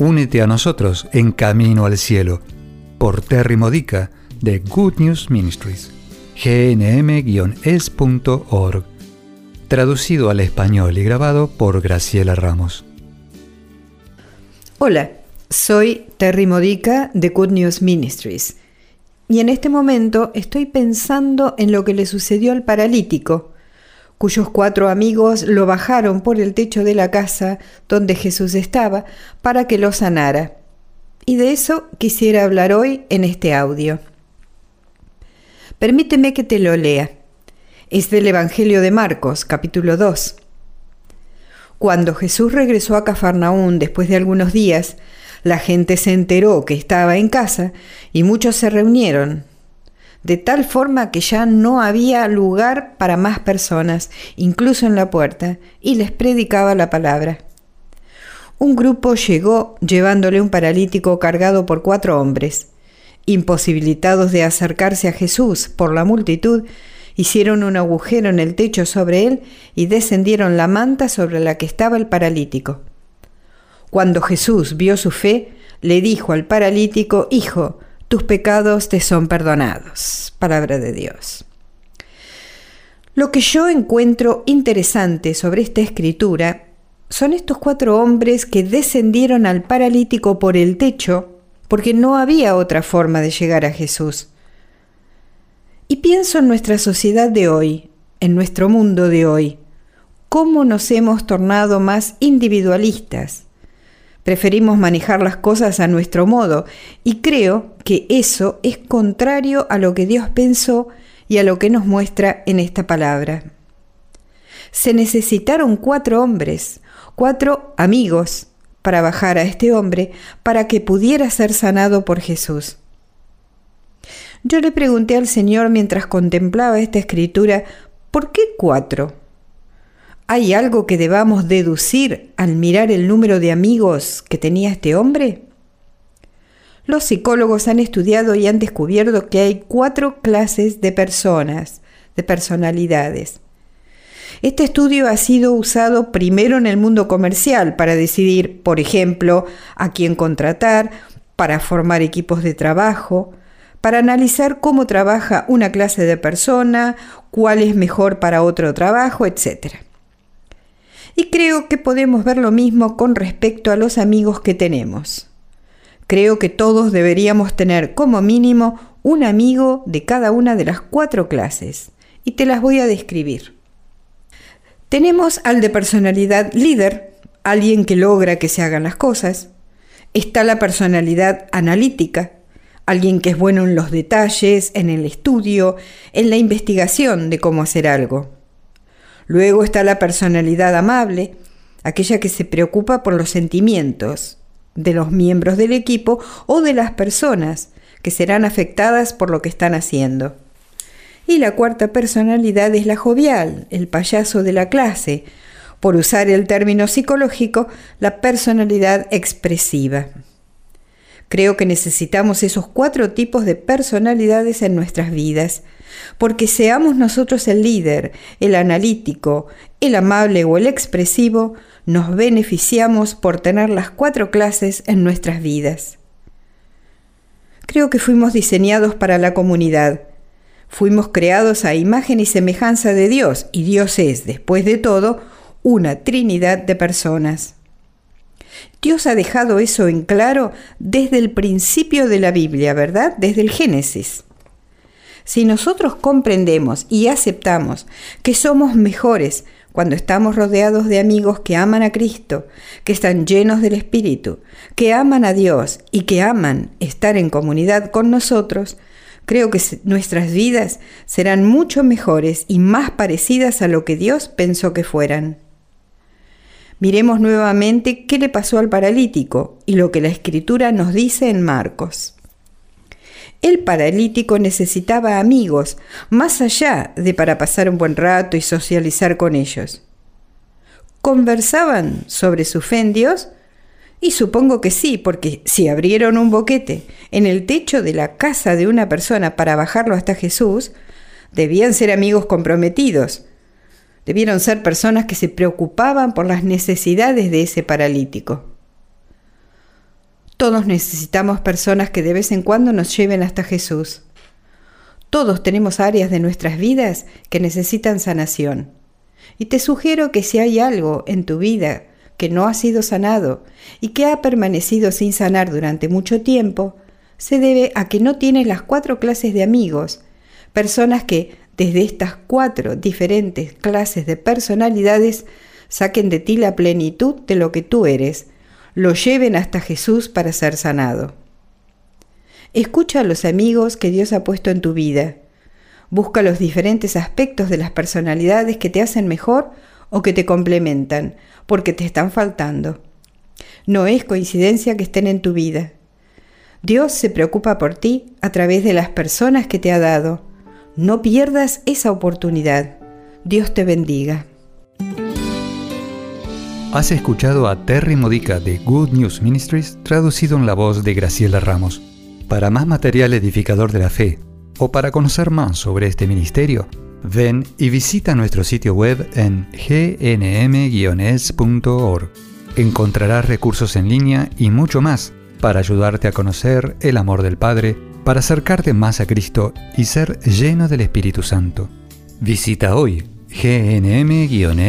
únete a nosotros en Camino al Cielo por Terry Modica de Good News Ministries, gnm-es.org, traducido al español y grabado por Graciela Ramos. Hola, soy Terry Modica de Good News Ministries y en este momento estoy pensando en lo que le sucedió al paralítico cuyos cuatro amigos lo bajaron por el techo de la casa donde Jesús estaba para que lo sanara. Y de eso quisiera hablar hoy en este audio. Permíteme que te lo lea. Es del Evangelio de Marcos, capítulo 2. Cuando Jesús regresó a Cafarnaún después de algunos días, la gente se enteró que estaba en casa y muchos se reunieron de tal forma que ya no había lugar para más personas, incluso en la puerta, y les predicaba la palabra. Un grupo llegó llevándole un paralítico cargado por cuatro hombres. Imposibilitados de acercarse a Jesús por la multitud, hicieron un agujero en el techo sobre él y descendieron la manta sobre la que estaba el paralítico. Cuando Jesús vio su fe, le dijo al paralítico, Hijo, tus pecados te son perdonados. Palabra de Dios. Lo que yo encuentro interesante sobre esta escritura son estos cuatro hombres que descendieron al paralítico por el techo porque no había otra forma de llegar a Jesús. Y pienso en nuestra sociedad de hoy, en nuestro mundo de hoy, cómo nos hemos tornado más individualistas, Preferimos manejar las cosas a nuestro modo y creo que eso es contrario a lo que Dios pensó y a lo que nos muestra en esta palabra. Se necesitaron cuatro hombres, cuatro amigos, para bajar a este hombre para que pudiera ser sanado por Jesús. Yo le pregunté al Señor mientras contemplaba esta escritura, ¿por qué cuatro? ¿Hay algo que debamos deducir al mirar el número de amigos que tenía este hombre? Los psicólogos han estudiado y han descubierto que hay cuatro clases de personas, de personalidades. Este estudio ha sido usado primero en el mundo comercial para decidir, por ejemplo, a quién contratar, para formar equipos de trabajo, para analizar cómo trabaja una clase de persona, cuál es mejor para otro trabajo, etc. Y creo que podemos ver lo mismo con respecto a los amigos que tenemos. Creo que todos deberíamos tener como mínimo un amigo de cada una de las cuatro clases, y te las voy a describir. Tenemos al de personalidad líder, alguien que logra que se hagan las cosas. Está la personalidad analítica, alguien que es bueno en los detalles, en el estudio, en la investigación de cómo hacer algo. Luego está la personalidad amable, aquella que se preocupa por los sentimientos de los miembros del equipo o de las personas que serán afectadas por lo que están haciendo. Y la cuarta personalidad es la jovial, el payaso de la clase, por usar el término psicológico, la personalidad expresiva. Creo que necesitamos esos cuatro tipos de personalidades en nuestras vidas, porque seamos nosotros el líder, el analítico, el amable o el expresivo, nos beneficiamos por tener las cuatro clases en nuestras vidas. Creo que fuimos diseñados para la comunidad. Fuimos creados a imagen y semejanza de Dios, y Dios es, después de todo, una trinidad de personas. Dios ha dejado eso en claro desde el principio de la Biblia, ¿verdad? Desde el Génesis. Si nosotros comprendemos y aceptamos que somos mejores cuando estamos rodeados de amigos que aman a Cristo, que están llenos del Espíritu, que aman a Dios y que aman estar en comunidad con nosotros, creo que nuestras vidas serán mucho mejores y más parecidas a lo que Dios pensó que fueran. Miremos nuevamente qué le pasó al paralítico y lo que la escritura nos dice en Marcos. El paralítico necesitaba amigos, más allá de para pasar un buen rato y socializar con ellos. ¿Conversaban sobre su fe en Dios? Y supongo que sí, porque si abrieron un boquete en el techo de la casa de una persona para bajarlo hasta Jesús, debían ser amigos comprometidos. Debieron ser personas que se preocupaban por las necesidades de ese paralítico. Todos necesitamos personas que de vez en cuando nos lleven hasta Jesús. Todos tenemos áreas de nuestras vidas que necesitan sanación. Y te sugiero que si hay algo en tu vida que no ha sido sanado y que ha permanecido sin sanar durante mucho tiempo, se debe a que no tienes las cuatro clases de amigos, personas que desde estas cuatro diferentes clases de personalidades saquen de ti la plenitud de lo que tú eres, lo lleven hasta Jesús para ser sanado. Escucha a los amigos que Dios ha puesto en tu vida. Busca los diferentes aspectos de las personalidades que te hacen mejor o que te complementan, porque te están faltando. No es coincidencia que estén en tu vida. Dios se preocupa por ti a través de las personas que te ha dado. No pierdas esa oportunidad. Dios te bendiga. Has escuchado a Terry Modica de Good News Ministries traducido en la voz de Graciela Ramos. Para más material edificador de la fe o para conocer más sobre este ministerio, ven y visita nuestro sitio web en gnm-es.org. Encontrarás recursos en línea y mucho más para ayudarte a conocer el amor del Padre, para acercarte más a Cristo y ser lleno del Espíritu Santo. Visita hoy gnm-es.org.